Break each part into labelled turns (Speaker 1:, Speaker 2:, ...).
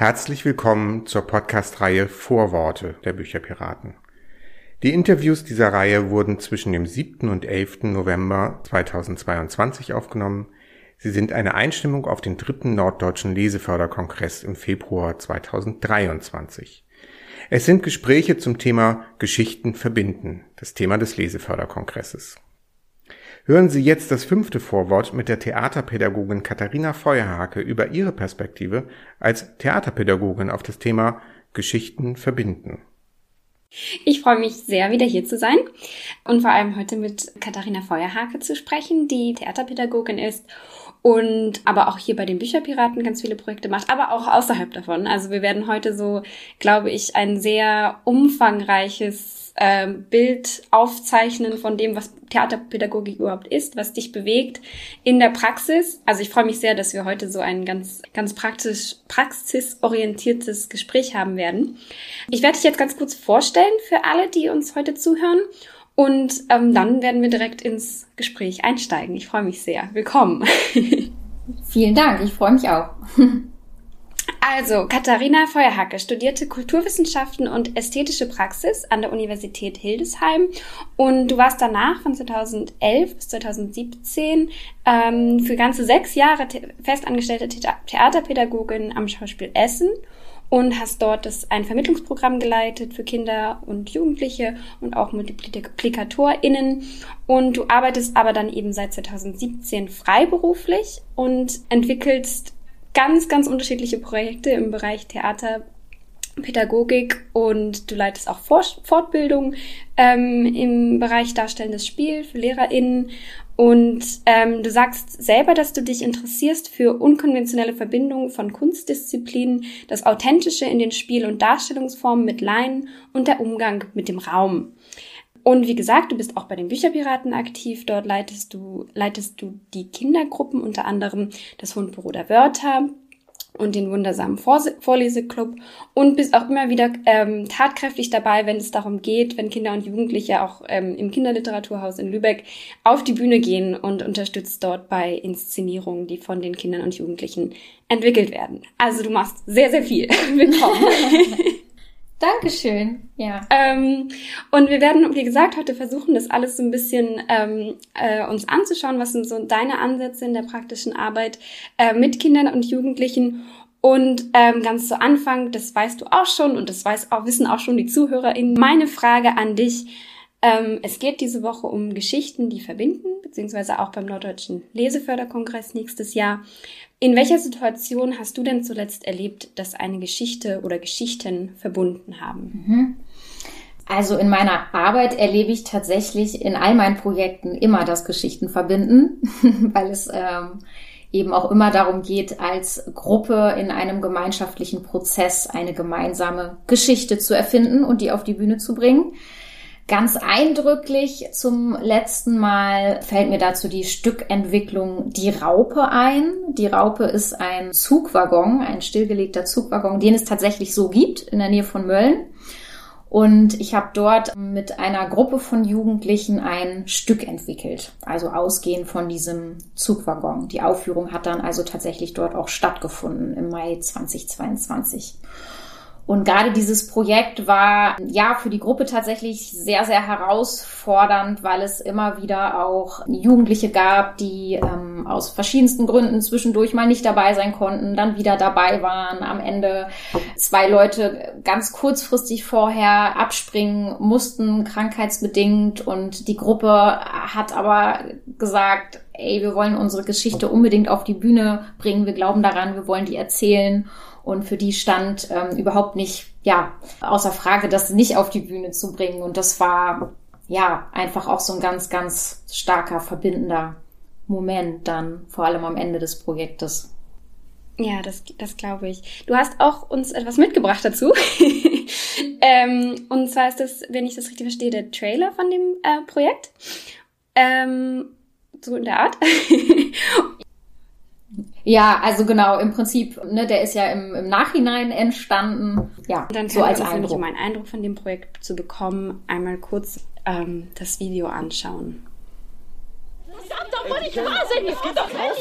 Speaker 1: Herzlich willkommen zur Podcast-Reihe Vorworte der Bücherpiraten. Die Interviews dieser Reihe wurden zwischen dem 7. und 11. November 2022 aufgenommen. Sie sind eine Einstimmung auf den dritten Norddeutschen Leseförderkongress im Februar 2023. Es sind Gespräche zum Thema Geschichten verbinden, das Thema des Leseförderkongresses. Hören Sie jetzt das fünfte Vorwort mit der Theaterpädagogin Katharina Feuerhake über ihre Perspektive als Theaterpädagogin auf das Thema Geschichten verbinden.
Speaker 2: Ich freue mich sehr, wieder hier zu sein und vor allem heute mit Katharina Feuerhake zu sprechen, die Theaterpädagogin ist und aber auch hier bei den Bücherpiraten ganz viele Projekte macht, aber auch außerhalb davon. Also wir werden heute so, glaube ich, ein sehr umfangreiches ähm, Bild aufzeichnen von dem, was Theaterpädagogik überhaupt ist, was dich bewegt in der Praxis. Also ich freue mich sehr, dass wir heute so ein ganz, ganz praktisch, praxisorientiertes Gespräch haben werden. Ich werde dich jetzt ganz kurz vorstellen für alle, die uns heute zuhören. Und ähm, dann werden wir direkt ins Gespräch einsteigen. Ich freue mich sehr. Willkommen.
Speaker 3: Vielen Dank, ich freue mich auch.
Speaker 2: Also, Katharina Feuerhacke studierte Kulturwissenschaften und ästhetische Praxis an der Universität Hildesheim und du warst danach von 2011 bis 2017 ähm, für ganze sechs Jahre festangestellte Theaterpädagogin am Schauspiel Essen und hast dort das, ein Vermittlungsprogramm geleitet für Kinder und Jugendliche und auch MultiplikatorInnen. Und du arbeitest aber dann eben seit 2017 freiberuflich und entwickelst ganz, ganz unterschiedliche Projekte im Bereich Theater, Pädagogik und du leitest auch Fortbildung ähm, im Bereich darstellendes Spiel für LehrerInnen und ähm, du sagst selber, dass du dich interessierst für unkonventionelle Verbindungen von Kunstdisziplinen, das Authentische in den Spiel- und Darstellungsformen mit Laien und der Umgang mit dem Raum. Und wie gesagt, du bist auch bei den Bücherpiraten aktiv. Dort leitest du, leitest du die Kindergruppen, unter anderem das Hundbüro der Wörter und den wundersamen Vorleseclub und bist auch immer wieder ähm, tatkräftig dabei, wenn es darum geht, wenn Kinder und Jugendliche auch ähm, im Kinderliteraturhaus in Lübeck auf die Bühne gehen und unterstützt dort bei Inszenierungen, die von den Kindern und Jugendlichen entwickelt werden. Also du machst sehr, sehr viel. Willkommen.
Speaker 3: Dankeschön. Ja.
Speaker 2: Ähm, und wir werden, wie gesagt, heute versuchen, das alles so ein bisschen ähm, äh, uns anzuschauen. Was sind so deine Ansätze in der praktischen Arbeit äh, mit Kindern und Jugendlichen? Und ähm, ganz zu Anfang, das weißt du auch schon und das weiß auch, wissen auch schon die ZuhörerInnen. Meine Frage an dich. Ähm, es geht diese Woche um Geschichten, die verbinden, beziehungsweise auch beim Norddeutschen Leseförderkongress nächstes Jahr. In welcher Situation hast du denn zuletzt erlebt, dass eine Geschichte oder Geschichten verbunden haben?
Speaker 3: Mhm. Also in meiner Arbeit erlebe ich tatsächlich in all meinen Projekten immer das Geschichten verbinden, weil es ähm, eben auch immer darum geht, als Gruppe in einem gemeinschaftlichen Prozess eine gemeinsame Geschichte zu erfinden und die auf die Bühne zu bringen. Ganz eindrücklich zum letzten Mal fällt mir dazu die Stückentwicklung Die Raupe ein. Die Raupe ist ein Zugwaggon, ein stillgelegter Zugwaggon, den es tatsächlich so gibt in der Nähe von Mölln. Und ich habe dort mit einer Gruppe von Jugendlichen ein Stück entwickelt, also ausgehend von diesem Zugwaggon. Die Aufführung hat dann also tatsächlich dort auch stattgefunden im Mai 2022. Und gerade dieses Projekt war ja für die Gruppe tatsächlich sehr, sehr herausfordernd, weil es immer wieder auch Jugendliche gab, die ähm, aus verschiedensten Gründen zwischendurch mal nicht dabei sein konnten, dann wieder dabei waren. Am Ende zwei Leute ganz kurzfristig vorher abspringen mussten, krankheitsbedingt. Und die Gruppe hat aber gesagt, ey, wir wollen unsere Geschichte unbedingt auf die Bühne bringen. Wir glauben daran, wir wollen die erzählen. Und für die stand ähm, überhaupt nicht, ja, außer Frage, das nicht auf die Bühne zu bringen. Und das war, ja, einfach auch so ein ganz, ganz starker, verbindender Moment dann, vor allem am Ende des Projektes.
Speaker 2: Ja, das, das glaube ich. Du hast auch uns etwas mitgebracht dazu. ähm, und zwar ist das, wenn ich das richtig verstehe, der Trailer von dem äh, Projekt. Ähm, so in der Art.
Speaker 3: Ja, also genau, im Prinzip, ne, der ist ja im, im Nachhinein entstanden. Ja,
Speaker 2: dann so als Eindruck. Um einen Eindruck von dem Projekt zu bekommen, einmal kurz ähm, das Video anschauen. Verdammt doch wohl nicht wahnsinnig! Es geht doch raus!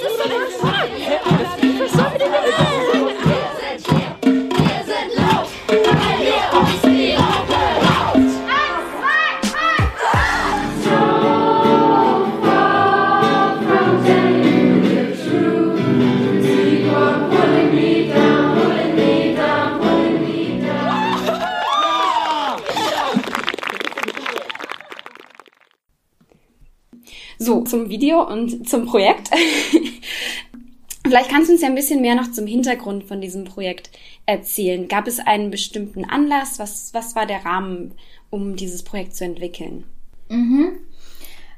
Speaker 2: Was soll zum Video und zum Projekt. Vielleicht kannst du uns ja ein bisschen mehr noch zum Hintergrund von diesem Projekt erzählen. Gab es einen bestimmten Anlass? Was, was war der Rahmen, um dieses Projekt zu entwickeln?
Speaker 3: Mhm.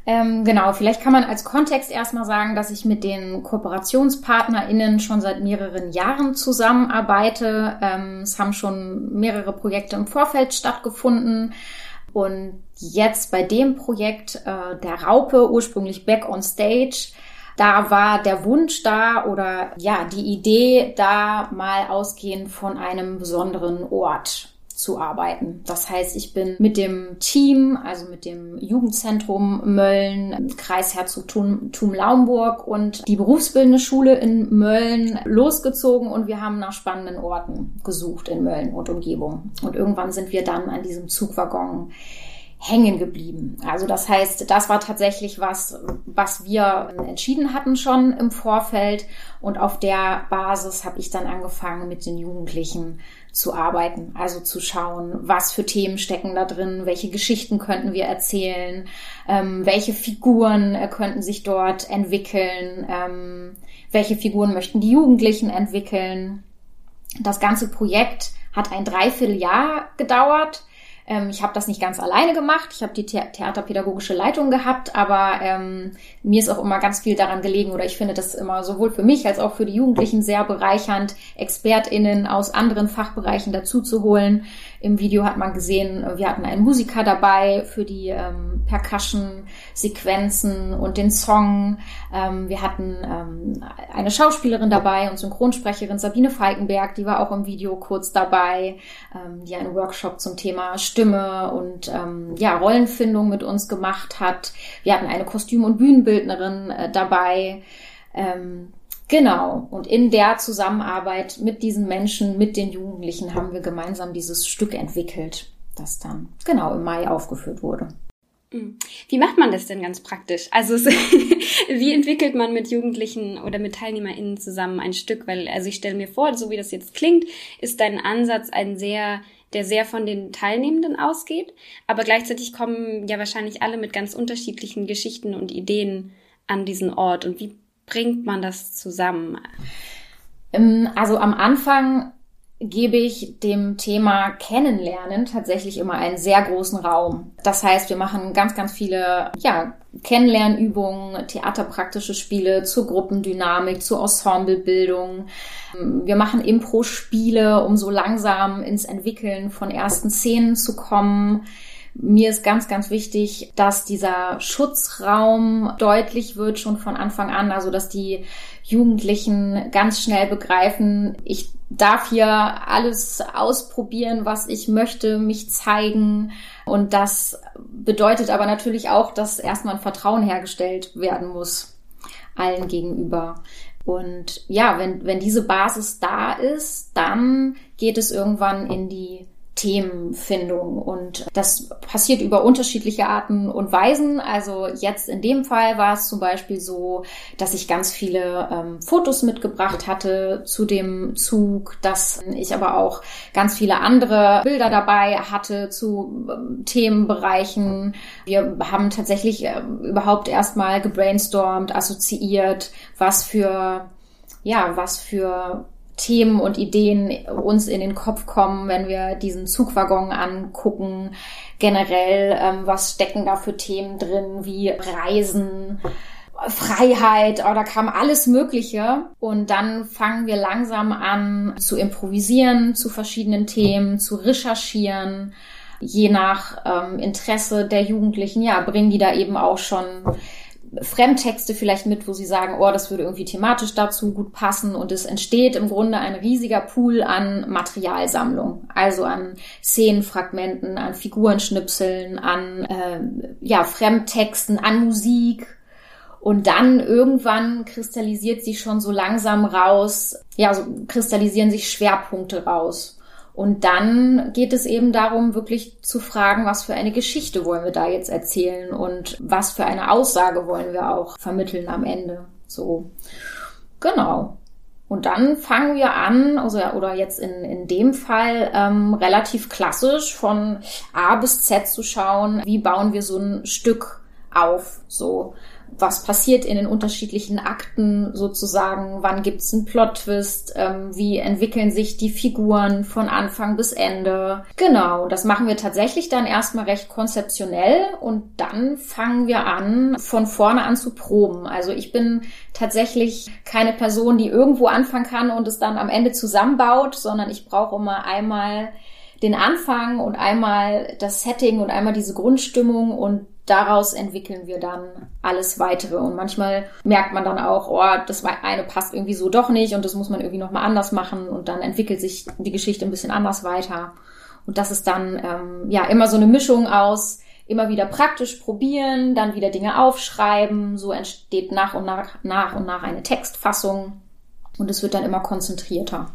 Speaker 3: Ähm, genau, vielleicht kann man als Kontext erstmal sagen, dass ich mit den KooperationspartnerInnen schon seit mehreren Jahren zusammenarbeite. Ähm, es haben schon mehrere Projekte im Vorfeld stattgefunden. Und jetzt bei dem Projekt äh, der Raupe, ursprünglich Back on Stage, da war der Wunsch da oder ja, die Idee da mal ausgehend von einem besonderen Ort zu arbeiten. Das heißt, ich bin mit dem Team, also mit dem Jugendzentrum Mölln, Kreisherzogtum Laumburg und die berufsbildende Schule in Mölln losgezogen und wir haben nach spannenden Orten gesucht in Mölln und Umgebung. Und irgendwann sind wir dann an diesem Zugwaggon hängen geblieben. Also das heißt, das war tatsächlich was, was wir entschieden hatten schon im Vorfeld und auf der Basis habe ich dann angefangen mit den Jugendlichen zu arbeiten, also zu schauen, was für Themen stecken da drin, welche Geschichten könnten wir erzählen, ähm, welche Figuren äh, könnten sich dort entwickeln, ähm, welche Figuren möchten die Jugendlichen entwickeln. Das ganze Projekt hat ein Dreivierteljahr gedauert. Ähm, ich habe das nicht ganz alleine gemacht. Ich habe die The theaterpädagogische Leitung gehabt, aber ähm, mir ist auch immer ganz viel daran gelegen oder ich finde das immer sowohl für mich als auch für die Jugendlichen sehr bereichernd, ExpertInnen aus anderen Fachbereichen dazu zu holen, im Video hat man gesehen, wir hatten einen Musiker dabei für die ähm, Percussion-Sequenzen und den Song. Ähm, wir hatten ähm, eine Schauspielerin dabei und Synchronsprecherin Sabine Falkenberg, die war auch im Video kurz dabei, ähm, die einen Workshop zum Thema Stimme und ähm, ja, Rollenfindung mit uns gemacht hat. Wir hatten eine Kostüm- und Bühnenbildnerin äh, dabei. Ähm, Genau. Und in der Zusammenarbeit mit diesen Menschen, mit den Jugendlichen, haben wir gemeinsam dieses Stück entwickelt, das dann genau im Mai aufgeführt wurde.
Speaker 2: Mhm. Wie macht man das denn ganz praktisch? Also wie entwickelt man mit Jugendlichen oder mit TeilnehmerInnen zusammen ein Stück? Weil, also ich stelle mir vor, so wie das jetzt klingt, ist dein Ansatz ein sehr, der sehr von den Teilnehmenden ausgeht. Aber gleichzeitig kommen ja wahrscheinlich alle mit ganz unterschiedlichen Geschichten und Ideen an diesen Ort. Und wie bringt man das zusammen?
Speaker 3: Ähm, also am Anfang gebe ich dem Thema Kennenlernen tatsächlich immer einen sehr großen Raum. Das heißt, wir machen ganz, ganz viele ja, Kennenlernübungen, theaterpraktische Spiele zur Gruppendynamik, zur Ensemblebildung. Wir machen Impro-Spiele, um so langsam ins Entwickeln von ersten Szenen zu kommen. Mir ist ganz, ganz wichtig, dass dieser Schutzraum deutlich wird schon von Anfang an, also dass die Jugendlichen ganz schnell begreifen, ich darf hier alles ausprobieren, was ich möchte, mich zeigen. Und das bedeutet aber natürlich auch, dass erstmal ein Vertrauen hergestellt werden muss allen gegenüber. Und ja, wenn, wenn diese Basis da ist, dann geht es irgendwann in die Themenfindung. Und das passiert über unterschiedliche Arten und Weisen. Also jetzt in dem Fall war es zum Beispiel so, dass ich ganz viele ähm, Fotos mitgebracht hatte zu dem Zug, dass ich aber auch ganz viele andere Bilder dabei hatte zu ähm, Themenbereichen. Wir haben tatsächlich äh, überhaupt erstmal gebrainstormt, assoziiert, was für ja, was für Themen und Ideen uns in den Kopf kommen, wenn wir diesen Zugwaggon angucken. Generell, ähm, was stecken da für Themen drin, wie Reisen, Freiheit, oh, da kam alles Mögliche. Und dann fangen wir langsam an zu improvisieren zu verschiedenen Themen, zu recherchieren. Je nach ähm, Interesse der Jugendlichen, ja, bringen die da eben auch schon Fremdtexte vielleicht mit, wo sie sagen, oh, das würde irgendwie thematisch dazu gut passen und es entsteht im Grunde ein riesiger Pool an Materialsammlung, also an Szenenfragmenten, an Figurenschnipseln, an äh, ja, Fremdtexten, an Musik. Und dann irgendwann kristallisiert sich schon so langsam raus, ja, so kristallisieren sich Schwerpunkte raus. Und dann geht es eben darum, wirklich zu fragen, was für eine Geschichte wollen wir da jetzt erzählen und was für eine Aussage wollen wir auch vermitteln am Ende. So, genau. Und dann fangen wir an, also, oder jetzt in, in dem Fall ähm, relativ klassisch von A bis Z zu schauen, wie bauen wir so ein Stück auf. So, was passiert in den unterschiedlichen Akten sozusagen, wann gibt's einen Plot-Twist, ähm, wie entwickeln sich die Figuren von Anfang bis Ende. Genau, das machen wir tatsächlich dann erstmal recht konzeptionell und dann fangen wir an, von vorne an zu proben. Also ich bin tatsächlich keine Person, die irgendwo anfangen kann und es dann am Ende zusammenbaut, sondern ich brauche immer einmal den Anfang und einmal das Setting und einmal diese Grundstimmung und daraus entwickeln wir dann alles weitere. Und manchmal merkt man dann auch, oh, das eine passt irgendwie so doch nicht und das muss man irgendwie nochmal anders machen und dann entwickelt sich die Geschichte ein bisschen anders weiter. Und das ist dann ähm, ja immer so eine Mischung aus immer wieder praktisch probieren, dann wieder Dinge aufschreiben. So entsteht nach und nach, nach und nach eine Textfassung und es wird dann immer konzentrierter.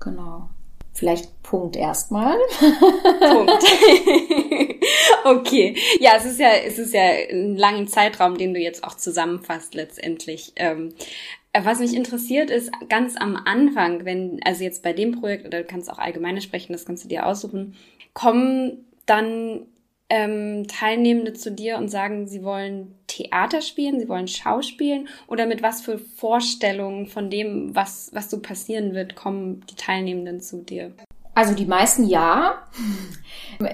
Speaker 3: Genau. Vielleicht Punkt erstmal. Punkt.
Speaker 2: okay. Ja, es ist ja, es ist ja ein langer Zeitraum, den du jetzt auch zusammenfasst letztendlich. Ähm, was mich interessiert ist, ganz am Anfang, wenn, also jetzt bei dem Projekt, oder du kannst auch allgemeine sprechen, das kannst du dir aussuchen, kommen dann ähm, Teilnehmende zu dir und sagen, sie wollen Theater spielen, sie wollen Schauspielen oder mit was für Vorstellungen von dem, was, was so passieren wird, kommen die Teilnehmenden zu dir?
Speaker 3: Also die meisten ja.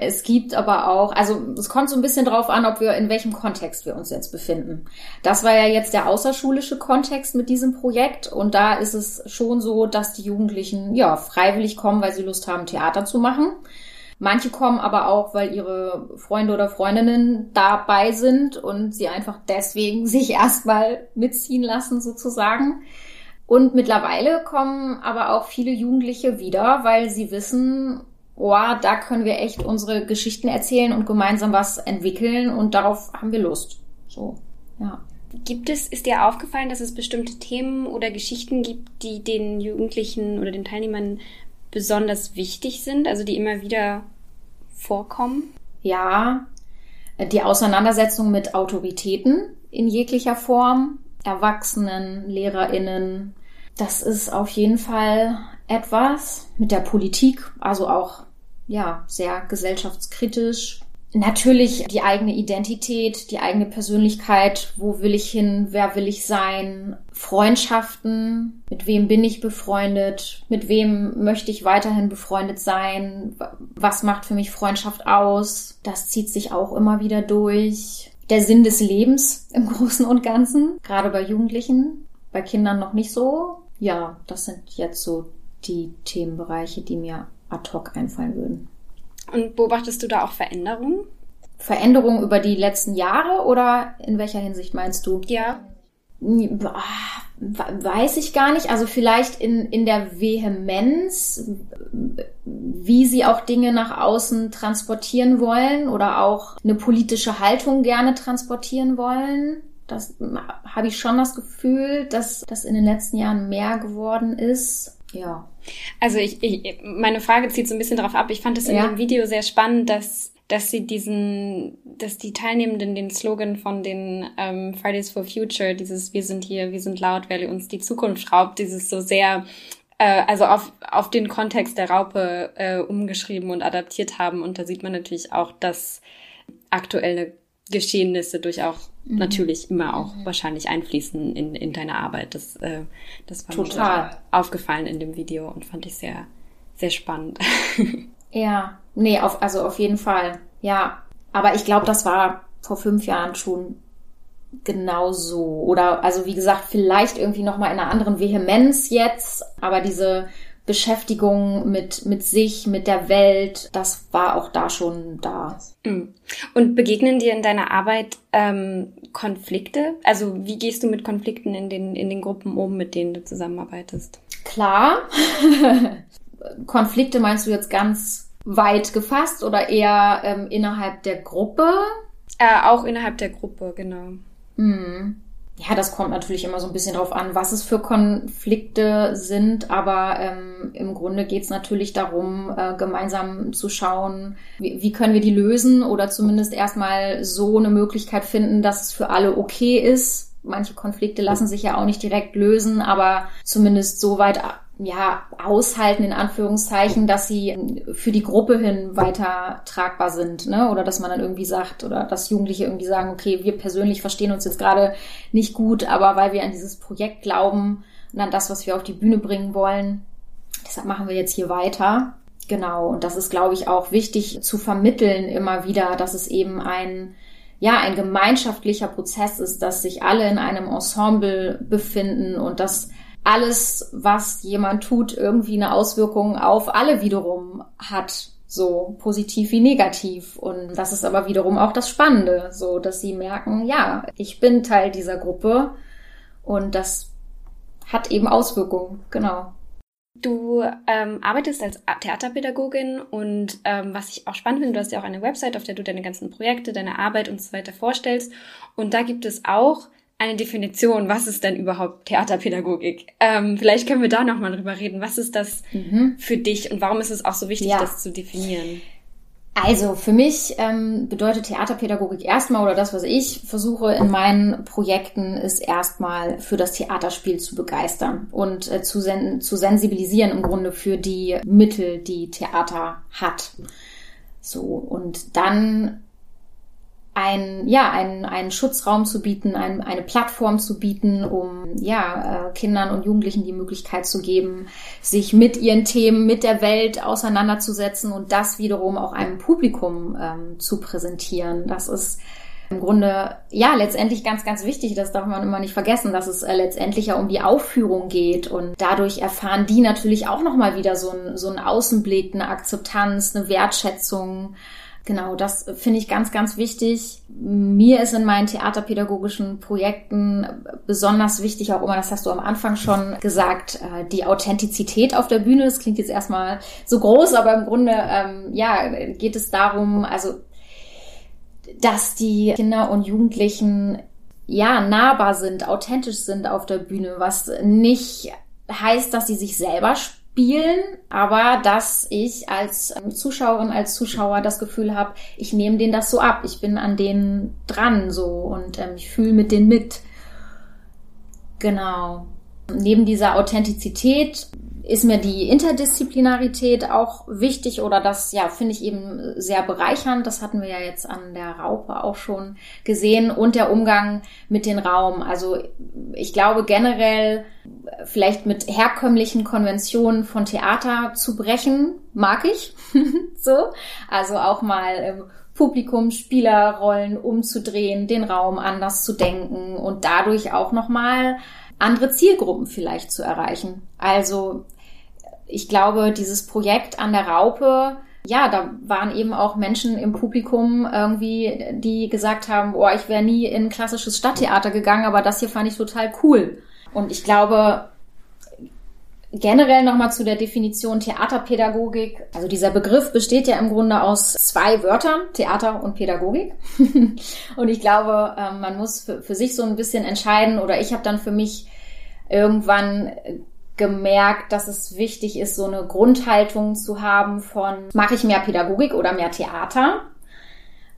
Speaker 3: Es gibt aber auch, also es kommt so ein bisschen drauf an, ob wir in welchem Kontext wir uns jetzt befinden. Das war ja jetzt der außerschulische Kontext mit diesem Projekt und da ist es schon so, dass die Jugendlichen ja freiwillig kommen, weil sie Lust haben, Theater zu machen. Manche kommen aber auch, weil ihre Freunde oder Freundinnen dabei sind und sie einfach deswegen sich erstmal mitziehen lassen sozusagen. Und mittlerweile kommen aber auch viele Jugendliche wieder, weil sie wissen, oh, da können wir echt unsere Geschichten erzählen und gemeinsam was entwickeln und darauf haben wir Lust. So, ja.
Speaker 2: Gibt es, ist dir aufgefallen, dass es bestimmte Themen oder Geschichten gibt, die den Jugendlichen oder den Teilnehmern besonders wichtig sind, also die immer wieder vorkommen?
Speaker 3: Ja, die Auseinandersetzung mit Autoritäten in jeglicher Form, Erwachsenen, Lehrerinnen, das ist auf jeden Fall etwas mit der Politik, also auch ja, sehr gesellschaftskritisch, Natürlich die eigene Identität, die eigene Persönlichkeit, wo will ich hin, wer will ich sein, Freundschaften, mit wem bin ich befreundet, mit wem möchte ich weiterhin befreundet sein, was macht für mich Freundschaft aus, das zieht sich auch immer wieder durch. Der Sinn des Lebens im Großen und Ganzen, gerade bei Jugendlichen, bei Kindern noch nicht so. Ja, das sind jetzt so die Themenbereiche, die mir ad hoc einfallen würden.
Speaker 2: Und beobachtest du da auch Veränderungen?
Speaker 3: Veränderungen über die letzten Jahre oder in welcher Hinsicht meinst du?
Speaker 2: Ja.
Speaker 3: Weiß ich gar nicht. Also vielleicht in, in der Vehemenz, wie sie auch Dinge nach außen transportieren wollen oder auch eine politische Haltung gerne transportieren wollen. Das habe ich schon das Gefühl, dass das in den letzten Jahren mehr geworden ist. Ja.
Speaker 2: Also ich, ich meine Frage zieht so ein bisschen darauf ab. Ich fand es in ja. dem Video sehr spannend, dass dass sie diesen, dass die Teilnehmenden den Slogan von den ähm, Fridays for Future, dieses Wir sind hier, wir sind laut, wer uns die Zukunft raubt, dieses so sehr äh, also auf, auf den Kontext der Raupe äh, umgeschrieben und adaptiert haben. Und da sieht man natürlich auch, dass aktuelle Geschehnisse durch auch mhm. natürlich immer auch mhm. wahrscheinlich einfließen in, in deine Arbeit. Das, äh, das war Total. mir aufgefallen in dem Video und fand ich sehr, sehr spannend.
Speaker 3: ja, nee, auf, also auf jeden Fall. Ja, aber ich glaube, das war vor fünf Jahren schon genauso. Oder also wie gesagt, vielleicht irgendwie nochmal in einer anderen Vehemenz jetzt, aber diese Beschäftigung mit, mit sich, mit der Welt, das war auch da schon da.
Speaker 2: Mhm. Und begegnen dir in deiner Arbeit ähm, Konflikte? Also wie gehst du mit Konflikten in den, in den Gruppen um, mit denen du zusammenarbeitest?
Speaker 3: Klar. Konflikte meinst du jetzt ganz weit gefasst oder eher ähm, innerhalb der Gruppe?
Speaker 2: Äh, auch innerhalb der Gruppe, genau.
Speaker 3: Mhm. Ja, das kommt natürlich immer so ein bisschen drauf an, was es für Konflikte sind, aber ähm, im Grunde geht es natürlich darum, äh, gemeinsam zu schauen, wie, wie können wir die lösen oder zumindest erstmal so eine Möglichkeit finden, dass es für alle okay ist. Manche Konflikte lassen sich ja auch nicht direkt lösen, aber zumindest so weit ja, aushalten, in Anführungszeichen, dass sie für die Gruppe hin weiter tragbar sind, ne? Oder dass man dann irgendwie sagt, oder dass Jugendliche irgendwie sagen, okay, wir persönlich verstehen uns jetzt gerade nicht gut, aber weil wir an dieses Projekt glauben und an das, was wir auf die Bühne bringen wollen, deshalb machen wir jetzt hier weiter. Genau. Und das ist, glaube ich, auch wichtig zu vermitteln immer wieder, dass es eben ein, ja, ein gemeinschaftlicher Prozess ist, dass sich alle in einem Ensemble befinden und dass alles, was jemand tut, irgendwie eine Auswirkung auf alle wiederum hat. So positiv wie negativ. Und das ist aber wiederum auch das Spannende, so dass sie merken, ja, ich bin Teil dieser Gruppe und das hat eben Auswirkungen, genau.
Speaker 2: Du ähm, arbeitest als Theaterpädagogin und ähm, was ich auch spannend finde, du hast ja auch eine Website, auf der du deine ganzen Projekte, deine Arbeit und so weiter vorstellst. Und da gibt es auch eine Definition, was ist denn überhaupt Theaterpädagogik? Ähm, vielleicht können wir da nochmal drüber reden. Was ist das mhm. für dich und warum ist es auch so wichtig, ja. das zu definieren?
Speaker 3: Also für mich ähm, bedeutet Theaterpädagogik erstmal oder das, was ich versuche in meinen Projekten, ist erstmal für das Theaterspiel zu begeistern und äh, zu, sen zu sensibilisieren im Grunde für die Mittel, die Theater hat. So und dann ein, ja, einen, einen Schutzraum zu bieten, ein, eine Plattform zu bieten, um ja, äh, Kindern und Jugendlichen die Möglichkeit zu geben, sich mit ihren Themen, mit der Welt auseinanderzusetzen und das wiederum auch einem Publikum ähm, zu präsentieren. Das ist im Grunde, ja, letztendlich ganz, ganz wichtig. Das darf man immer nicht vergessen, dass es äh, letztendlich ja um die Aufführung geht. Und dadurch erfahren die natürlich auch nochmal wieder so, ein, so einen Außenblick, eine Akzeptanz, eine Wertschätzung. Genau, das finde ich ganz, ganz wichtig. Mir ist in meinen theaterpädagogischen Projekten besonders wichtig, auch immer, das hast du am Anfang schon gesagt, äh, die Authentizität auf der Bühne. Das klingt jetzt erstmal so groß, aber im Grunde, ähm, ja, geht es darum, also, dass die Kinder und Jugendlichen ja, nahbar sind, authentisch sind auf der Bühne, was nicht heißt, dass sie sich selber spielen, aber dass ich als ähm, Zuschauerin, als Zuschauer das Gefühl habe, ich nehme denen das so ab, ich bin an denen dran so und ähm, ich fühle mit denen mit. Genau. Neben dieser Authentizität ist mir die Interdisziplinarität auch wichtig oder das, ja, finde ich eben sehr bereichernd. Das hatten wir ja jetzt an der Raupe auch schon gesehen und der Umgang mit dem Raum. Also ich glaube generell vielleicht mit herkömmlichen Konventionen von Theater zu brechen, mag ich. so. Also auch mal Publikum, Spielerrollen umzudrehen, den Raum anders zu denken und dadurch auch nochmal andere Zielgruppen vielleicht zu erreichen. Also ich glaube, dieses Projekt an der Raupe, ja, da waren eben auch Menschen im Publikum irgendwie, die gesagt haben, oh, ich wäre nie in klassisches Stadttheater gegangen, aber das hier fand ich total cool. Und ich glaube, generell nochmal zu der Definition Theaterpädagogik. Also dieser Begriff besteht ja im Grunde aus zwei Wörtern, Theater und Pädagogik. und ich glaube, ähm, man muss für, sich so ein bisschen entscheiden oder ich habe dann für mich irgendwann gemerkt, dass es wichtig ist, so eine Grundhaltung zu haben von, mache ich mehr Pädagogik oder mehr Theater?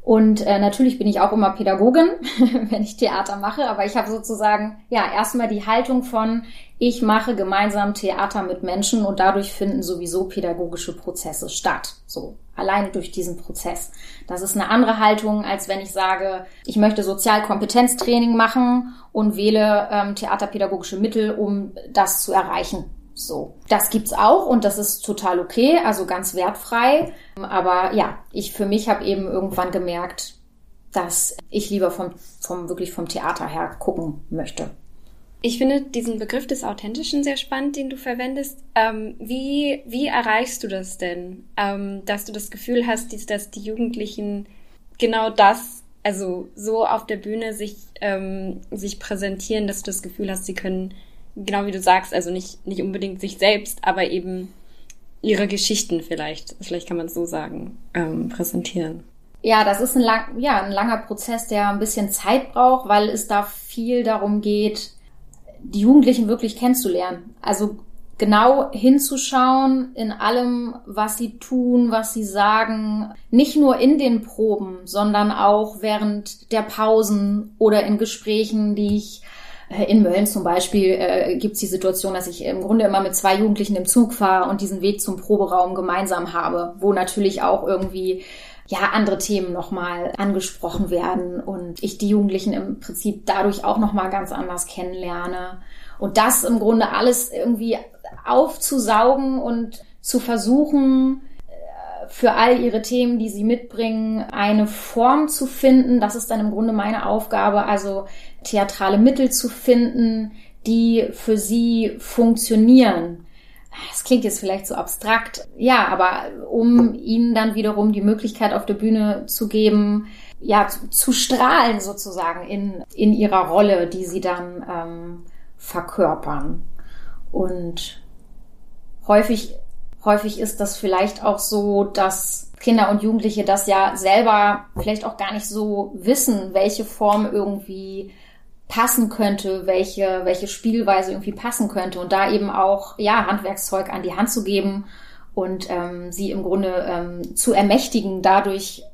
Speaker 3: Und äh, natürlich bin ich auch immer Pädagogin, wenn ich Theater mache, aber ich habe sozusagen ja erstmal die Haltung von, ich mache gemeinsam Theater mit Menschen und dadurch finden sowieso pädagogische Prozesse statt. So, allein durch diesen Prozess. Das ist eine andere Haltung, als wenn ich sage, ich möchte Sozialkompetenztraining machen und wähle ähm, theaterpädagogische Mittel, um das zu erreichen. So, das gibt's auch und das ist total okay, also ganz wertfrei. Aber ja, ich für mich habe eben irgendwann gemerkt, dass ich lieber vom, vom wirklich vom Theater her gucken möchte.
Speaker 2: Ich finde diesen Begriff des Authentischen sehr spannend, den du verwendest. Ähm, wie, wie erreichst du das denn, ähm, dass du das Gefühl hast, dass die Jugendlichen genau das, also so auf der Bühne sich, ähm, sich präsentieren, dass du das Gefühl hast, sie können genau wie du sagst, also nicht, nicht unbedingt sich selbst, aber eben ihre Geschichten vielleicht, vielleicht kann man es so sagen, ähm, präsentieren.
Speaker 3: Ja, das ist ein, lang, ja, ein langer Prozess, der ein bisschen Zeit braucht, weil es da viel darum geht, die Jugendlichen wirklich kennenzulernen. Also genau hinzuschauen in allem, was sie tun, was sie sagen. Nicht nur in den Proben, sondern auch während der Pausen oder in Gesprächen, die ich in Mölln zum Beispiel äh, gibt es die Situation, dass ich im Grunde immer mit zwei Jugendlichen im Zug fahre und diesen Weg zum Proberaum gemeinsam habe, wo natürlich auch irgendwie ja andere Themen nochmal angesprochen werden und ich die Jugendlichen im Prinzip dadurch auch nochmal ganz anders kennenlerne. Und das im Grunde alles irgendwie aufzusaugen und zu versuchen, äh, für all ihre Themen, die sie mitbringen, eine Form zu finden. Das ist dann im Grunde meine Aufgabe, also theatrale Mittel zu finden, die für sie funktionieren. Das klingt jetzt vielleicht so abstrakt. Ja, aber um ihnen dann wiederum die Möglichkeit auf der Bühne zu geben, ja, zu, zu strahlen sozusagen in, in ihrer Rolle, die sie dann ähm, verkörpern. Und häufig, häufig ist das vielleicht auch so, dass Kinder und Jugendliche das ja selber vielleicht auch gar nicht so wissen, welche Form irgendwie passen könnte, welche, welche Spielweise irgendwie passen könnte und da eben auch, ja, Handwerkszeug an die Hand zu geben und ähm, sie im Grunde ähm, zu ermächtigen, dadurch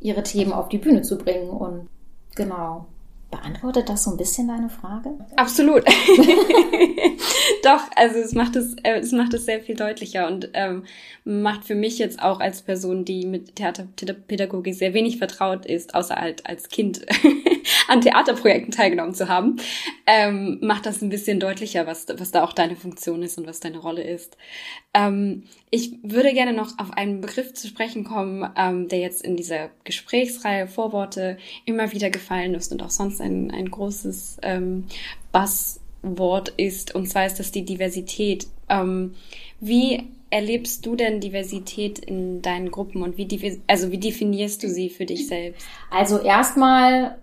Speaker 3: ihre Themen auf die Bühne zu bringen und genau. Beantwortet das so ein bisschen deine Frage?
Speaker 2: Absolut. Doch, also es macht es, äh, es macht es sehr viel deutlicher und ähm, macht für mich jetzt auch als Person, die mit Theaterpädagogik sehr wenig vertraut ist, außer halt als Kind an Theaterprojekten teilgenommen zu haben, ähm, macht das ein bisschen deutlicher, was, was da auch deine Funktion ist und was deine Rolle ist. Ähm, ich würde gerne noch auf einen Begriff zu sprechen kommen, ähm, der jetzt in dieser Gesprächsreihe Vorworte immer wieder gefallen ist und auch sonst ein, ein großes ähm, Buzzwort ist. Und zwar ist das die Diversität. Ähm, wie erlebst du denn Diversität in deinen Gruppen und wie, also wie definierst du sie für dich selbst?
Speaker 3: Also erstmal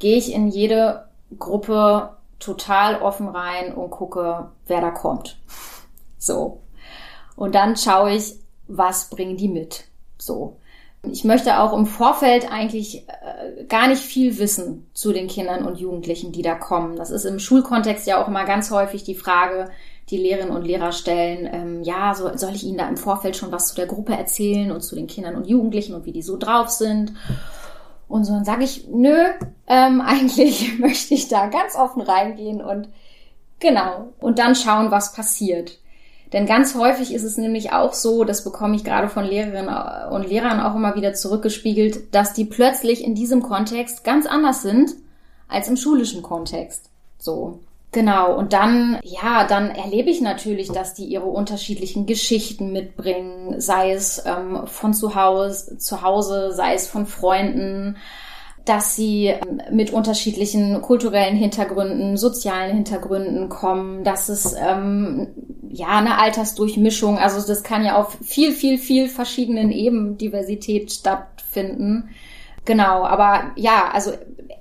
Speaker 3: gehe ich in jede Gruppe total offen rein und gucke, wer da kommt. So. Und dann schaue ich, was bringen die mit. So. Ich möchte auch im Vorfeld eigentlich äh, gar nicht viel wissen zu den Kindern und Jugendlichen, die da kommen. Das ist im Schulkontext ja auch immer ganz häufig die Frage, die Lehrerinnen und Lehrer stellen, ähm, ja, so, soll ich Ihnen da im Vorfeld schon was zu der Gruppe erzählen und zu den Kindern und Jugendlichen und wie die so drauf sind? Und so, dann sage ich, nö, ähm, eigentlich möchte ich da ganz offen reingehen und genau, und dann schauen, was passiert. Denn ganz häufig ist es nämlich auch so, das bekomme ich gerade von Lehrerinnen und Lehrern auch immer wieder zurückgespiegelt, dass die plötzlich in diesem Kontext ganz anders sind als im schulischen Kontext. So. Genau, und dann, ja, dann erlebe ich natürlich, dass die ihre unterschiedlichen Geschichten mitbringen, sei es ähm, von zu Hause, zu Hause, sei es von Freunden, dass sie ähm, mit unterschiedlichen kulturellen Hintergründen, sozialen Hintergründen kommen, dass es ähm, ja eine Altersdurchmischung, also das kann ja auf viel, viel, viel verschiedenen Ebenen Diversität stattfinden. Genau, aber ja, also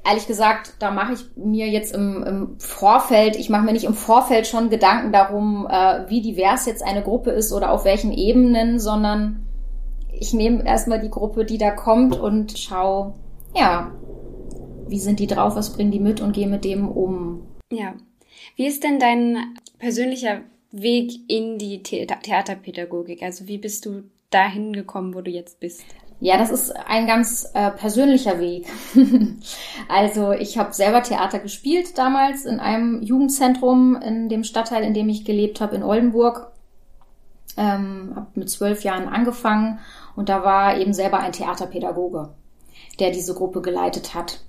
Speaker 3: ehrlich gesagt, da mache ich mir jetzt im, im Vorfeld, ich mache mir nicht im Vorfeld schon Gedanken darum, äh, wie divers jetzt eine Gruppe ist oder auf welchen Ebenen, sondern ich nehme erstmal die Gruppe, die da kommt und schaue, ja, wie sind die drauf, was bringen die mit und gehe mit dem um.
Speaker 2: Ja. Wie ist denn dein persönlicher Weg in die The Theaterpädagogik? Also wie bist du dahin gekommen, wo du jetzt bist?
Speaker 3: Ja, das ist ein ganz äh, persönlicher Weg. also ich habe selber Theater gespielt damals in einem Jugendzentrum in dem Stadtteil, in dem ich gelebt habe, in Oldenburg. Ähm, habe mit zwölf Jahren angefangen und da war eben selber ein Theaterpädagoge, der diese Gruppe geleitet hat.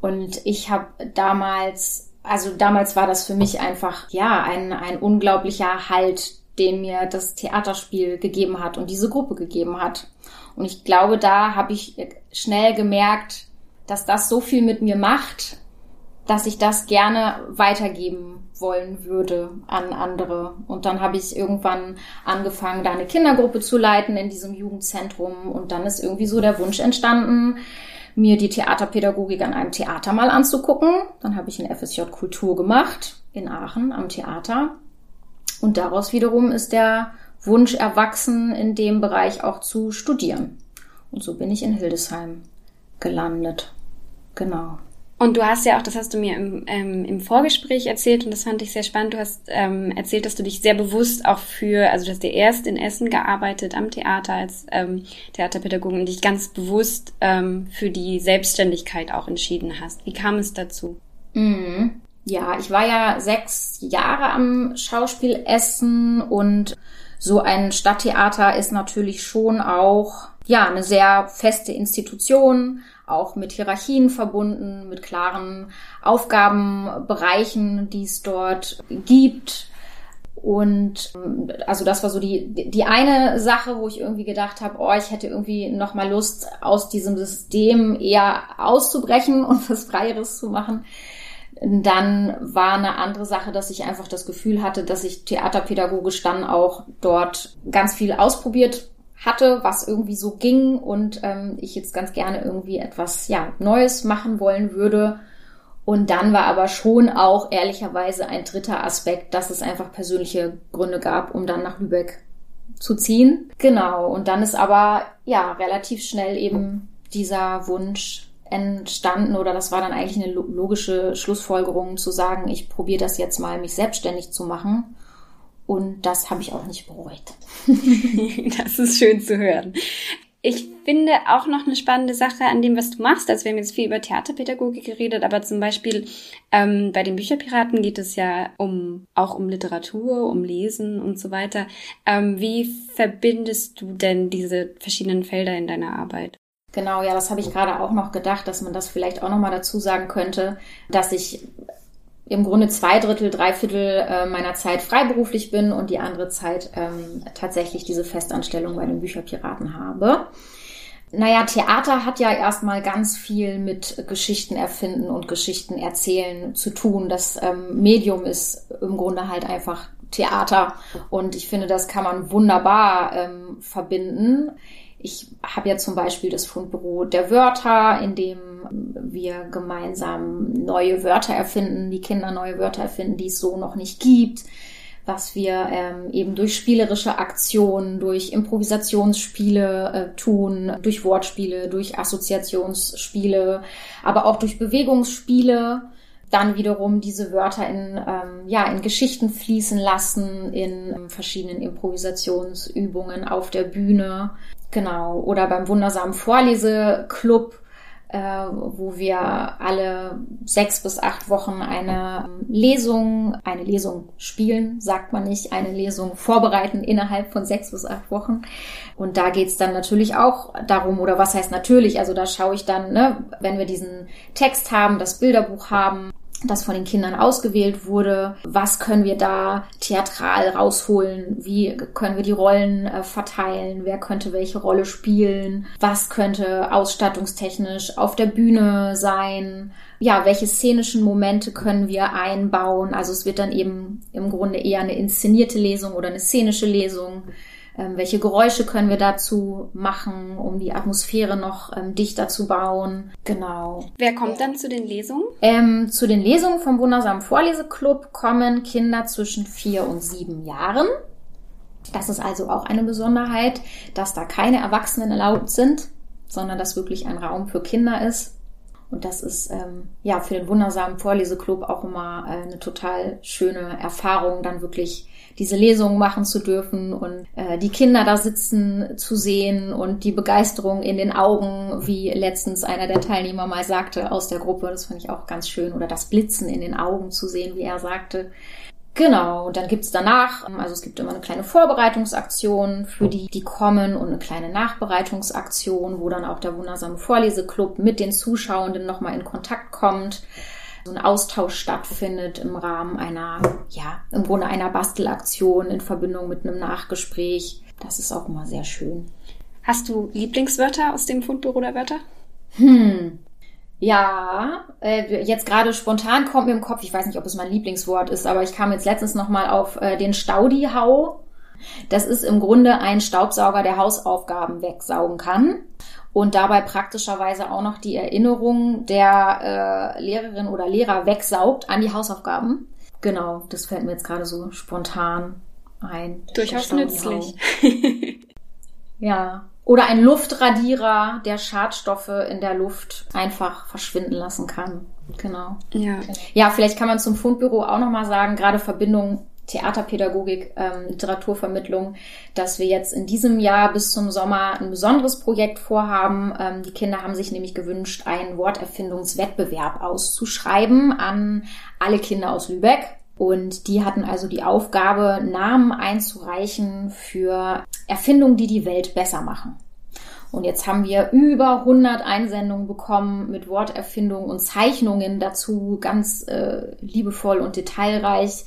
Speaker 3: Und ich habe damals, also damals war das für mich einfach ja ein, ein unglaublicher Halt, den mir das Theaterspiel gegeben hat und diese Gruppe gegeben hat. Und ich glaube, da habe ich schnell gemerkt, dass das so viel mit mir macht, dass ich das gerne weitergeben wollen würde an andere. Und dann habe ich irgendwann angefangen, da eine Kindergruppe zu leiten in diesem Jugendzentrum. Und dann ist irgendwie so der Wunsch entstanden, mir die Theaterpädagogik an einem Theater mal anzugucken. Dann habe ich ein FSJ Kultur gemacht in Aachen am Theater. Und daraus wiederum ist der Wunsch erwachsen, in dem Bereich auch zu studieren. Und so bin ich in Hildesheim gelandet. Genau.
Speaker 2: Und du hast ja auch, das hast du mir im, ähm, im Vorgespräch erzählt und das fand ich sehr spannend. Du hast ähm, erzählt, dass du dich sehr bewusst auch für, also du hast dir erst in Essen gearbeitet am Theater als ähm, Theaterpädagogin und dich ganz bewusst ähm, für die Selbstständigkeit auch entschieden hast. Wie kam es dazu?
Speaker 3: Mhm. Ja, ich war ja sechs Jahre am Schauspiel Essen und so ein Stadttheater ist natürlich schon auch ja eine sehr feste Institution, auch mit Hierarchien verbunden, mit klaren Aufgabenbereichen, die es dort gibt. Und also das war so die die eine Sache, wo ich irgendwie gedacht habe, oh, ich hätte irgendwie noch mal Lust aus diesem System eher auszubrechen und was freieres zu machen. Dann war eine andere Sache, dass ich einfach das Gefühl hatte, dass ich theaterpädagogisch dann auch dort ganz viel ausprobiert hatte, was irgendwie so ging und ähm, ich jetzt ganz gerne irgendwie etwas ja Neues machen wollen würde. Und dann war aber schon auch ehrlicherweise ein dritter Aspekt, dass es einfach persönliche Gründe gab, um dann nach Lübeck zu ziehen. Genau. Und dann ist aber ja relativ schnell eben dieser Wunsch entstanden oder das war dann eigentlich eine logische Schlussfolgerung zu sagen, ich probiere das jetzt mal, mich selbstständig zu machen. Und das habe ich auch nicht bereut.
Speaker 2: das ist schön zu hören. Ich finde auch noch eine spannende Sache an dem, was du machst. Also wir haben jetzt viel über Theaterpädagogik geredet, aber zum Beispiel ähm, bei den Bücherpiraten geht es ja um auch um Literatur, um Lesen und so weiter. Ähm, wie verbindest du denn diese verschiedenen Felder in deiner Arbeit?
Speaker 3: Genau, ja, das habe ich gerade auch noch gedacht, dass man das vielleicht auch noch mal dazu sagen könnte, dass ich im Grunde zwei Drittel, drei Viertel äh, meiner Zeit freiberuflich bin und die andere Zeit ähm, tatsächlich diese Festanstellung bei den Bücherpiraten habe. Naja, Theater hat ja erstmal ganz viel mit Geschichten erfinden und Geschichten erzählen zu tun. Das ähm, Medium ist im Grunde halt einfach Theater und ich finde, das kann man wunderbar ähm, verbinden. Ich habe ja zum Beispiel das Fundbüro der Wörter, in dem wir gemeinsam neue Wörter erfinden, die Kinder neue Wörter erfinden, die es so noch nicht gibt was wir ähm, eben durch spielerische Aktionen, durch Improvisationsspiele äh, tun, durch Wortspiele, durch Assoziationsspiele, aber auch durch Bewegungsspiele dann wiederum diese Wörter in, ähm, ja, in Geschichten fließen lassen, in ähm, verschiedenen Improvisationsübungen auf der Bühne. Genau. Oder beim wundersamen Vorleseklub, äh, wo wir alle sechs bis acht Wochen eine Lesung, eine Lesung spielen, sagt man nicht, eine Lesung vorbereiten innerhalb von sechs bis acht Wochen. Und da geht's dann natürlich auch darum, oder was heißt natürlich, also da schaue ich dann, ne, wenn wir diesen Text haben, das Bilderbuch haben, das von den Kindern ausgewählt wurde. Was können wir da theatral rausholen? Wie können wir die Rollen äh, verteilen? Wer könnte welche Rolle spielen? Was könnte ausstattungstechnisch auf der Bühne sein? Ja, welche szenischen Momente können wir einbauen? Also es wird dann eben im Grunde eher eine inszenierte Lesung oder eine szenische Lesung. Ähm, welche Geräusche können wir dazu machen, um die Atmosphäre noch ähm, dichter zu bauen? Genau.
Speaker 2: Wer kommt dann zu den Lesungen?
Speaker 3: Ähm, zu den Lesungen vom Wundersamen Vorleseklub kommen Kinder zwischen vier und sieben Jahren. Das ist also auch eine Besonderheit, dass da keine Erwachsenen erlaubt sind, sondern dass wirklich ein Raum für Kinder ist. Und das ist ähm, ja für den wundersamen Vorleseklub auch immer äh, eine total schöne Erfahrung, dann wirklich diese Lesungen machen zu dürfen und äh, die Kinder da sitzen zu sehen und die Begeisterung in den Augen, wie letztens einer der Teilnehmer mal sagte aus der Gruppe, das fand ich auch ganz schön, oder das Blitzen in den Augen zu sehen, wie er sagte. Genau, dann gibt's danach, also es gibt immer eine kleine Vorbereitungsaktion für die, die kommen und eine kleine Nachbereitungsaktion, wo dann auch der wundersame Vorleseklub mit den Zuschauenden nochmal in Kontakt kommt so ein Austausch stattfindet im Rahmen einer, ja, im Grunde einer Bastelaktion in Verbindung mit einem Nachgespräch. Das ist auch immer sehr schön.
Speaker 2: Hast du Lieblingswörter aus dem Fundbüro der Wörter?
Speaker 3: Hm. Ja, äh, jetzt gerade spontan kommt mir im Kopf, ich weiß nicht, ob es mein Lieblingswort ist, aber ich kam jetzt letztens nochmal auf äh, den Staudihau. Das ist im Grunde ein Staubsauger, der Hausaufgaben wegsaugen kann und dabei praktischerweise auch noch die Erinnerung der äh, Lehrerin oder Lehrer wegsaugt an die Hausaufgaben. Genau, das fällt mir jetzt gerade so spontan ein.
Speaker 2: Durchaus nützlich.
Speaker 3: ja. Oder ein Luftradierer, der Schadstoffe in der Luft einfach verschwinden lassen kann. Genau.
Speaker 2: Ja.
Speaker 3: Ja, vielleicht kann man zum Fundbüro auch nochmal sagen, gerade Verbindung Theaterpädagogik, ähm, Literaturvermittlung, dass wir jetzt in diesem Jahr bis zum Sommer ein besonderes Projekt vorhaben. Ähm, die Kinder haben sich nämlich gewünscht, einen Worterfindungswettbewerb auszuschreiben an alle Kinder aus Lübeck. Und die hatten also die Aufgabe, Namen einzureichen für Erfindungen, die die Welt besser machen. Und jetzt haben wir über 100 Einsendungen bekommen mit Worterfindungen und Zeichnungen dazu, ganz äh, liebevoll und detailreich.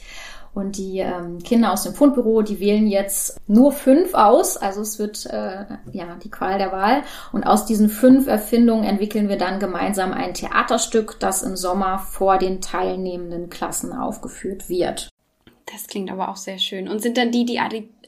Speaker 3: Und die ähm, Kinder aus dem Fundbüro, die wählen jetzt nur fünf aus. Also es wird äh, ja die Qual der Wahl. Und aus diesen fünf Erfindungen entwickeln wir dann gemeinsam ein Theaterstück, das im Sommer vor den teilnehmenden Klassen aufgeführt wird.
Speaker 2: Das klingt aber auch sehr schön. Und sind dann die, die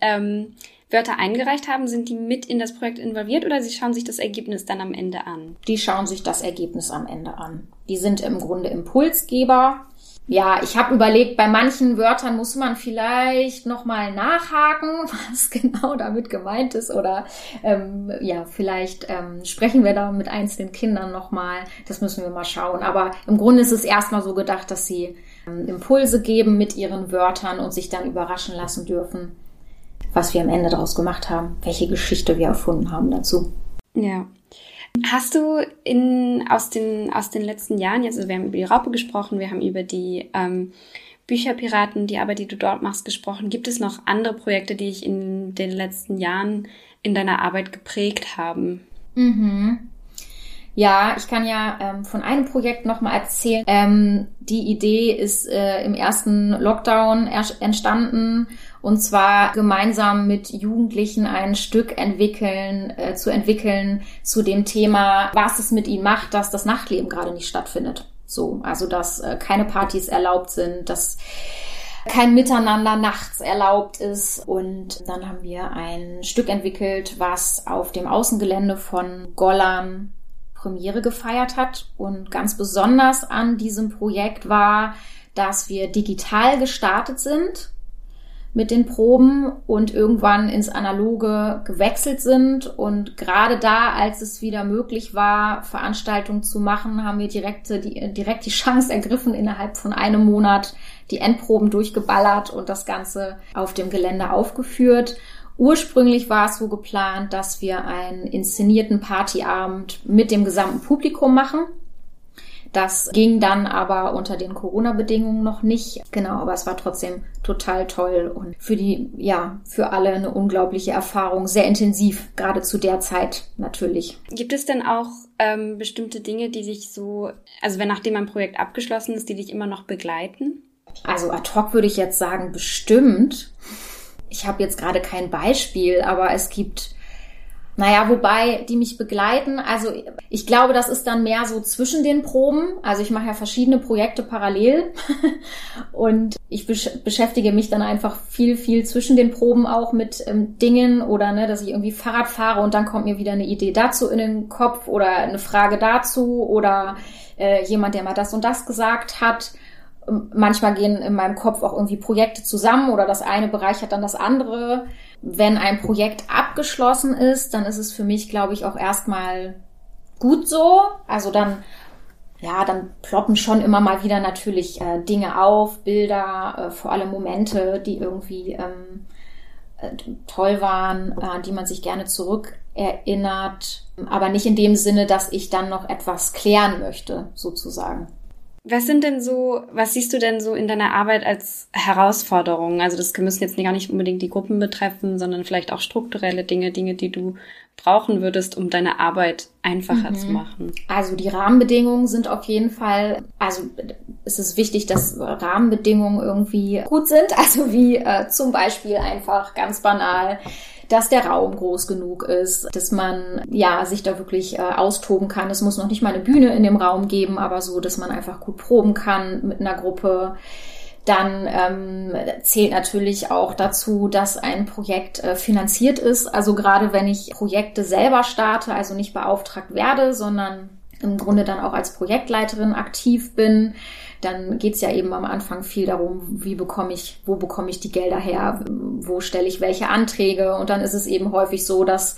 Speaker 2: ähm, Wörter eingereicht haben, sind die mit in das Projekt involviert oder sie schauen sich das Ergebnis dann am Ende an?
Speaker 3: Die schauen sich das Ergebnis am Ende an. Die sind im Grunde Impulsgeber. Ja, ich habe überlegt, bei manchen Wörtern muss man vielleicht nochmal nachhaken, was genau damit gemeint ist. Oder ähm, ja, vielleicht ähm, sprechen wir da mit einzelnen Kindern nochmal. Das müssen wir mal schauen. Aber im Grunde ist es erstmal so gedacht, dass sie ähm, Impulse geben mit ihren Wörtern und sich dann überraschen lassen dürfen, was wir am Ende daraus gemacht haben, welche Geschichte wir erfunden haben dazu.
Speaker 2: Ja. Hast du in, aus, den, aus den letzten Jahren, also wir haben über die Raupe gesprochen, wir haben über die ähm, Bücherpiraten, die Arbeit, die du dort machst, gesprochen. Gibt es noch andere Projekte, die dich in den letzten Jahren in deiner Arbeit geprägt haben?
Speaker 3: Mhm. Ja, ich kann ja ähm, von einem Projekt nochmal erzählen. Ähm, die Idee ist äh, im ersten Lockdown entstanden und zwar gemeinsam mit Jugendlichen ein Stück entwickeln, äh, zu entwickeln zu dem Thema, was es mit ihnen macht, dass das Nachtleben gerade nicht stattfindet. So, also dass äh, keine Partys erlaubt sind, dass kein Miteinander nachts erlaubt ist. Und dann haben wir ein Stück entwickelt, was auf dem Außengelände von Gollan Premiere gefeiert hat. Und ganz besonders an diesem Projekt war, dass wir digital gestartet sind mit den Proben und irgendwann ins Analoge gewechselt sind. Und gerade da, als es wieder möglich war, Veranstaltungen zu machen, haben wir direkt die, direkt die Chance ergriffen, innerhalb von einem Monat die Endproben durchgeballert und das Ganze auf dem Gelände aufgeführt. Ursprünglich war es so geplant, dass wir einen inszenierten Partyabend mit dem gesamten Publikum machen. Das ging dann aber unter den Corona-Bedingungen noch nicht. Genau, aber es war trotzdem total toll und für die, ja, für alle eine unglaubliche Erfahrung, sehr intensiv, gerade zu der Zeit natürlich.
Speaker 2: Gibt es denn auch ähm, bestimmte Dinge, die sich so, also wenn nachdem ein Projekt abgeschlossen ist, die dich immer noch begleiten?
Speaker 3: Also ad hoc würde ich jetzt sagen, bestimmt ich habe jetzt gerade kein Beispiel, aber es gibt, naja, wobei die mich begleiten. Also ich glaube, das ist dann mehr so zwischen den Proben. Also ich mache ja verschiedene Projekte parallel und ich besch beschäftige mich dann einfach viel, viel zwischen den Proben auch mit ähm, Dingen oder ne, dass ich irgendwie Fahrrad fahre und dann kommt mir wieder eine Idee dazu in den Kopf oder eine Frage dazu oder äh, jemand, der mal das und das gesagt hat. Manchmal gehen in meinem Kopf auch irgendwie Projekte zusammen oder das eine bereichert dann das andere. Wenn ein Projekt abgeschlossen ist, dann ist es für mich, glaube ich, auch erstmal gut so. Also dann, ja, dann ploppen schon immer mal wieder natürlich äh, Dinge auf, Bilder, äh, vor allem Momente, die irgendwie ähm, äh, toll waren, äh, die man sich gerne zurückerinnert. Aber nicht in dem Sinne, dass ich dann noch etwas klären möchte, sozusagen.
Speaker 2: Was sind denn so, was siehst du denn so in deiner Arbeit als Herausforderungen? Also das müssen jetzt gar nicht unbedingt die Gruppen betreffen, sondern vielleicht auch strukturelle Dinge, Dinge, die du brauchen würdest, um deine Arbeit einfacher mhm. zu machen.
Speaker 3: Also die Rahmenbedingungen sind auf jeden Fall, also es ist wichtig, dass Rahmenbedingungen irgendwie gut sind. Also wie äh, zum Beispiel einfach ganz banal dass der Raum groß genug ist, dass man ja sich da wirklich äh, austoben kann. Es muss noch nicht mal eine Bühne in dem Raum geben, aber so, dass man einfach gut proben kann mit einer Gruppe. Dann ähm, zählt natürlich auch dazu, dass ein Projekt äh, finanziert ist. Also gerade wenn ich Projekte selber starte, also nicht beauftragt werde, sondern im Grunde dann auch als Projektleiterin aktiv bin, dann geht's ja eben am Anfang viel darum, wie bekomme ich, wo bekomme ich die Gelder her, wo stelle ich welche Anträge. Und dann ist es eben häufig so, dass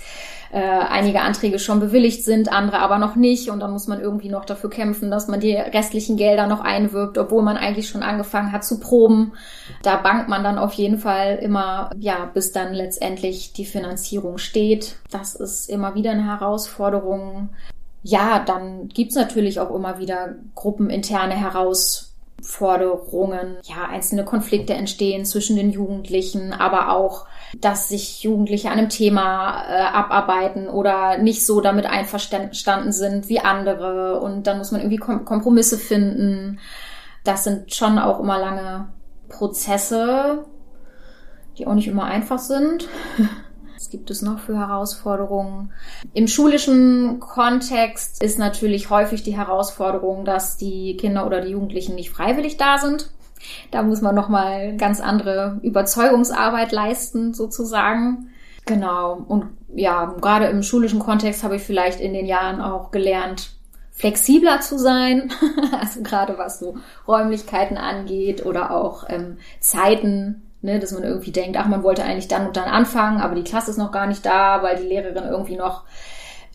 Speaker 3: äh, einige Anträge schon bewilligt sind, andere aber noch nicht. Und dann muss man irgendwie noch dafür kämpfen, dass man die restlichen Gelder noch einwirkt, obwohl man eigentlich schon angefangen hat zu proben. Da bangt man dann auf jeden Fall immer, ja, bis dann letztendlich die Finanzierung steht. Das ist immer wieder eine Herausforderung. Ja, dann gibt's natürlich auch immer wieder gruppeninterne Herausforderungen. Ja, einzelne Konflikte entstehen zwischen den Jugendlichen, aber auch dass sich Jugendliche an einem Thema äh, abarbeiten oder nicht so damit einverstanden sind wie andere und dann muss man irgendwie Kom Kompromisse finden. Das sind schon auch immer lange Prozesse, die auch nicht immer einfach sind. Gibt es noch für Herausforderungen? Im schulischen Kontext ist natürlich häufig die Herausforderung, dass die Kinder oder die Jugendlichen nicht freiwillig da sind. Da muss man nochmal ganz andere Überzeugungsarbeit leisten, sozusagen. Genau. Und ja, gerade im schulischen Kontext habe ich vielleicht in den Jahren auch gelernt, flexibler zu sein. also gerade was so Räumlichkeiten angeht oder auch ähm, Zeiten, ne, dass man irgendwie denkt, ach, man wollte eigentlich dann und dann anfangen, aber die Klasse ist noch gar nicht da, weil die Lehrerin irgendwie noch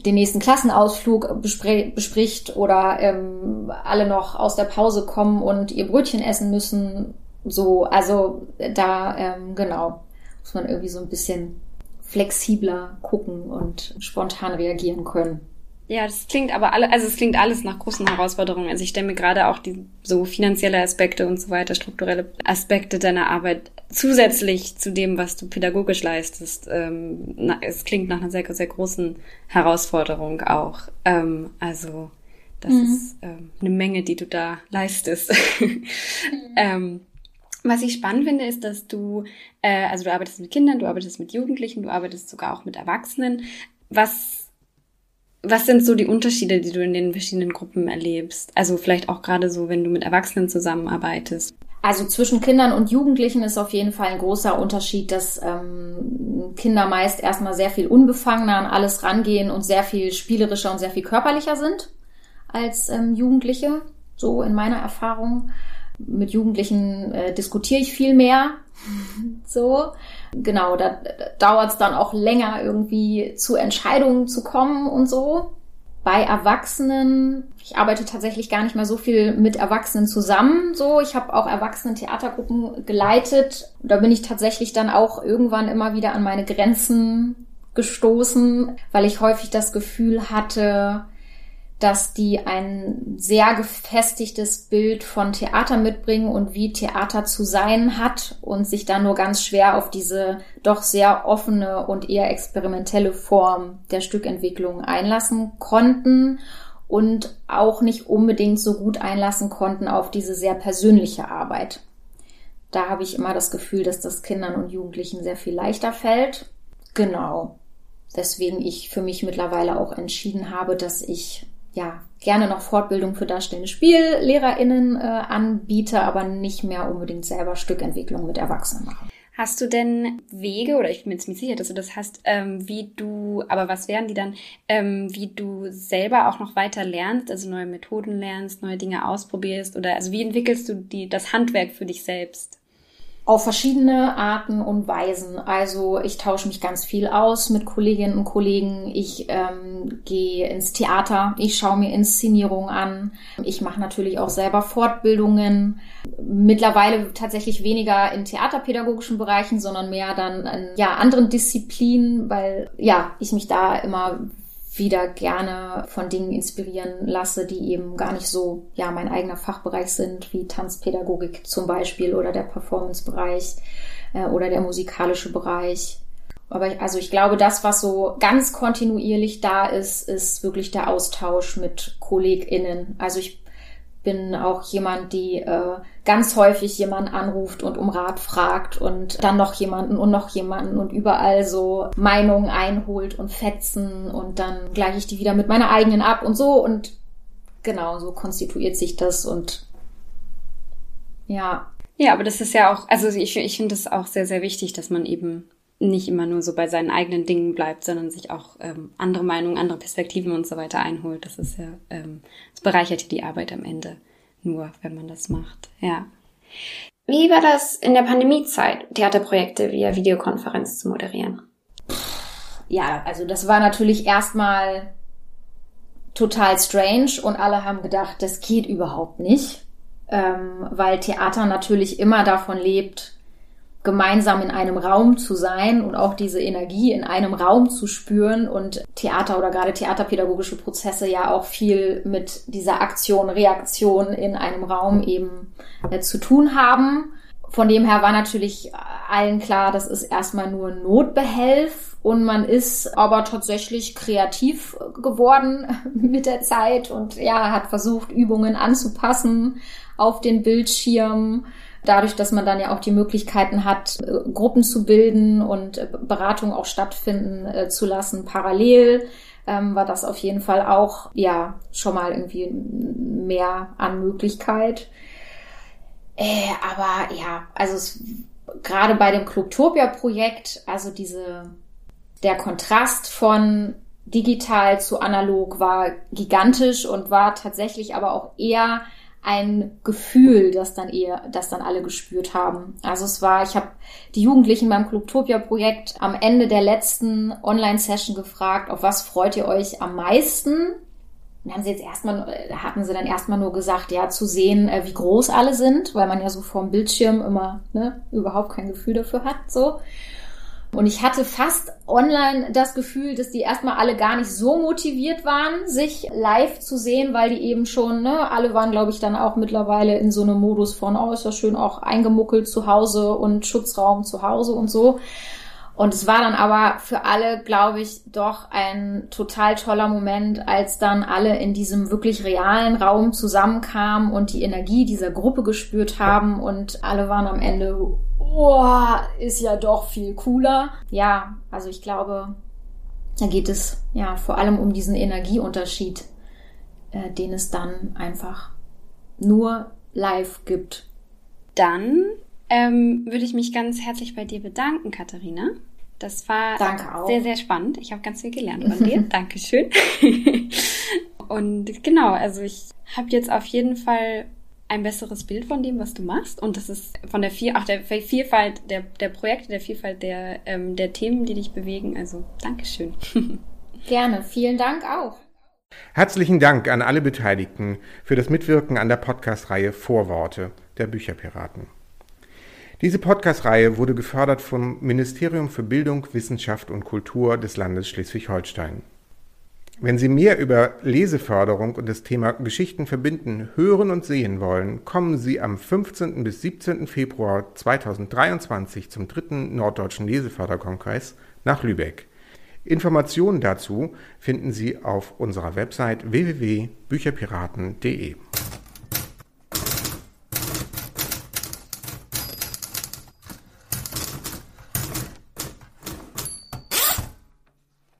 Speaker 3: den nächsten Klassenausflug bespricht oder ähm, alle noch aus der Pause kommen und ihr Brötchen essen müssen. So, also da, ähm, genau, muss man irgendwie so ein bisschen flexibler gucken und spontan reagieren können.
Speaker 2: Ja, das klingt aber alle, also es klingt alles nach großen Herausforderungen. Also ich stelle mir gerade auch die so finanzielle Aspekte und so weiter, strukturelle Aspekte deiner Arbeit zusätzlich zu dem, was du pädagogisch leistest. Ähm, na, es klingt nach einer sehr, sehr großen Herausforderung auch. Ähm, also das mhm. ist ähm, eine Menge, die du da leistest. mhm. ähm, was ich spannend finde, ist, dass du, äh, also du arbeitest mit Kindern, du arbeitest mit Jugendlichen, du arbeitest sogar auch mit Erwachsenen. Was was sind so die Unterschiede, die du in den verschiedenen Gruppen erlebst? Also vielleicht auch gerade so, wenn du mit Erwachsenen zusammenarbeitest.
Speaker 3: Also zwischen Kindern und Jugendlichen ist auf jeden Fall ein großer Unterschied, dass ähm, Kinder meist erstmal sehr viel unbefangener an alles rangehen und sehr viel spielerischer und sehr viel körperlicher sind als ähm, Jugendliche. So in meiner Erfahrung. Mit Jugendlichen äh, diskutiere ich viel mehr. so genau, da, da dauert es dann auch länger, irgendwie zu Entscheidungen zu kommen und so. Bei Erwachsenen, ich arbeite tatsächlich gar nicht mehr so viel mit Erwachsenen zusammen. So, ich habe auch Erwachsenen-Theatergruppen geleitet. Da bin ich tatsächlich dann auch irgendwann immer wieder an meine Grenzen gestoßen, weil ich häufig das Gefühl hatte, dass die ein sehr gefestigtes Bild von Theater mitbringen und wie Theater zu sein hat und sich da nur ganz schwer auf diese doch sehr offene und eher experimentelle Form der Stückentwicklung einlassen konnten und auch nicht unbedingt so gut einlassen konnten auf diese sehr persönliche Arbeit. Da habe ich immer das Gefühl, dass das Kindern und Jugendlichen sehr viel leichter fällt. Genau. Deswegen ich für mich mittlerweile auch entschieden habe, dass ich ja, gerne noch Fortbildung für darstellende SpiellehrerInnen äh, anbiete, aber nicht mehr unbedingt selber Stückentwicklung mit Erwachsenen mache.
Speaker 2: Hast du denn Wege, oder ich bin mir ziemlich sicher, dass du das hast, ähm, wie du, aber was wären die dann, ähm, wie du selber auch noch weiter lernst, also neue Methoden lernst, neue Dinge ausprobierst oder also wie entwickelst du die, das Handwerk für dich selbst?
Speaker 3: Auf verschiedene Arten und Weisen. Also ich tausche mich ganz viel aus mit Kolleginnen und Kollegen. Ich ähm, gehe ins Theater, ich schaue mir Inszenierungen an. Ich mache natürlich auch selber Fortbildungen. Mittlerweile tatsächlich weniger in theaterpädagogischen Bereichen, sondern mehr dann in ja, anderen Disziplinen, weil ja, ich mich da immer wieder gerne von Dingen inspirieren lasse, die eben gar nicht so, ja, mein eigener Fachbereich sind, wie Tanzpädagogik zum Beispiel oder der Performance-Bereich äh, oder der musikalische Bereich. Aber ich, also ich glaube, das, was so ganz kontinuierlich da ist, ist wirklich der Austausch mit KollegInnen. Also ich bin auch jemand, die äh, ganz häufig jemanden anruft und um Rat fragt und dann noch jemanden und noch jemanden und überall so Meinungen einholt und Fetzen und dann gleiche ich die wieder mit meiner eigenen ab und so und genau so konstituiert sich das und ja.
Speaker 2: Ja, aber das ist ja auch, also ich, ich finde es auch sehr, sehr wichtig, dass man eben nicht immer nur so bei seinen eigenen Dingen bleibt, sondern sich auch ähm, andere Meinungen, andere Perspektiven und so weiter einholt. Das ist ja, ähm, das bereichert ja die Arbeit am Ende nur, wenn man das macht. Ja. Wie war das in der Pandemiezeit, Theaterprojekte via Videokonferenz zu moderieren?
Speaker 3: ja, also das war natürlich erstmal total strange und alle haben gedacht, das geht überhaupt nicht, ähm, weil Theater natürlich immer davon lebt, gemeinsam in einem Raum zu sein und auch diese Energie in einem Raum zu spüren und Theater oder gerade theaterpädagogische Prozesse ja auch viel mit dieser Aktion, Reaktion in einem Raum eben äh, zu tun haben. Von dem her war natürlich allen klar, das ist erstmal nur Notbehelf und man ist aber tatsächlich kreativ geworden mit der Zeit und ja, hat versucht, Übungen anzupassen auf den Bildschirm dadurch, dass man dann ja auch die Möglichkeiten hat, äh, Gruppen zu bilden und äh, Beratungen auch stattfinden äh, zu lassen parallel, ähm, war das auf jeden Fall auch ja schon mal irgendwie mehr an Möglichkeit. Aber ja, also es, gerade bei dem Clubtopia-Projekt, also diese der Kontrast von digital zu analog war gigantisch und war tatsächlich aber auch eher ein Gefühl, das dann eher, das dann alle gespürt haben. Also es war, ich habe die Jugendlichen beim Clubtopia-Projekt am Ende der letzten Online-Session gefragt, auf was freut ihr euch am meisten? Und haben sie jetzt erstmal, hatten sie dann erstmal nur gesagt, ja, zu sehen, äh, wie groß alle sind, weil man ja so vorm Bildschirm immer ne, überhaupt kein Gefühl dafür hat. So. Und ich hatte fast online das Gefühl, dass die erstmal alle gar nicht so motiviert waren, sich live zu sehen, weil die eben schon, ne, alle waren, glaube ich, dann auch mittlerweile in so einem Modus von, oh, ist ja schön auch eingemuckelt zu Hause und Schutzraum zu Hause und so. Und es war dann aber für alle, glaube ich, doch ein total toller Moment, als dann alle in diesem wirklich realen Raum zusammenkamen und die Energie dieser Gruppe gespürt haben und alle waren am Ende, oh, ist ja doch viel cooler. Ja, also ich glaube, da geht es ja vor allem um diesen Energieunterschied, äh, den es dann einfach nur live gibt.
Speaker 2: Dann ähm, würde ich mich ganz herzlich bei dir bedanken, Katharina. Das war sehr, sehr spannend. Ich habe ganz viel gelernt von dir. Dankeschön. Und genau, also ich habe jetzt auf jeden Fall ein besseres Bild von dem, was du machst. Und das ist von der, Vier auch der Vielfalt der, der Projekte, der Vielfalt der, ähm, der Themen, die dich bewegen. Also Dankeschön.
Speaker 3: Gerne. Vielen Dank auch.
Speaker 1: Herzlichen Dank an alle Beteiligten für das Mitwirken an der Podcast-Reihe Vorworte der Bücherpiraten. Diese Podcast-Reihe wurde gefördert vom Ministerium für Bildung, Wissenschaft und Kultur des Landes Schleswig-Holstein. Wenn Sie mehr über Leseförderung und das Thema Geschichten verbinden hören und sehen wollen, kommen Sie am 15. bis 17. Februar 2023 zum dritten Norddeutschen Leseförderkongress nach Lübeck. Informationen dazu finden Sie auf unserer Website www.bücherpiraten.de.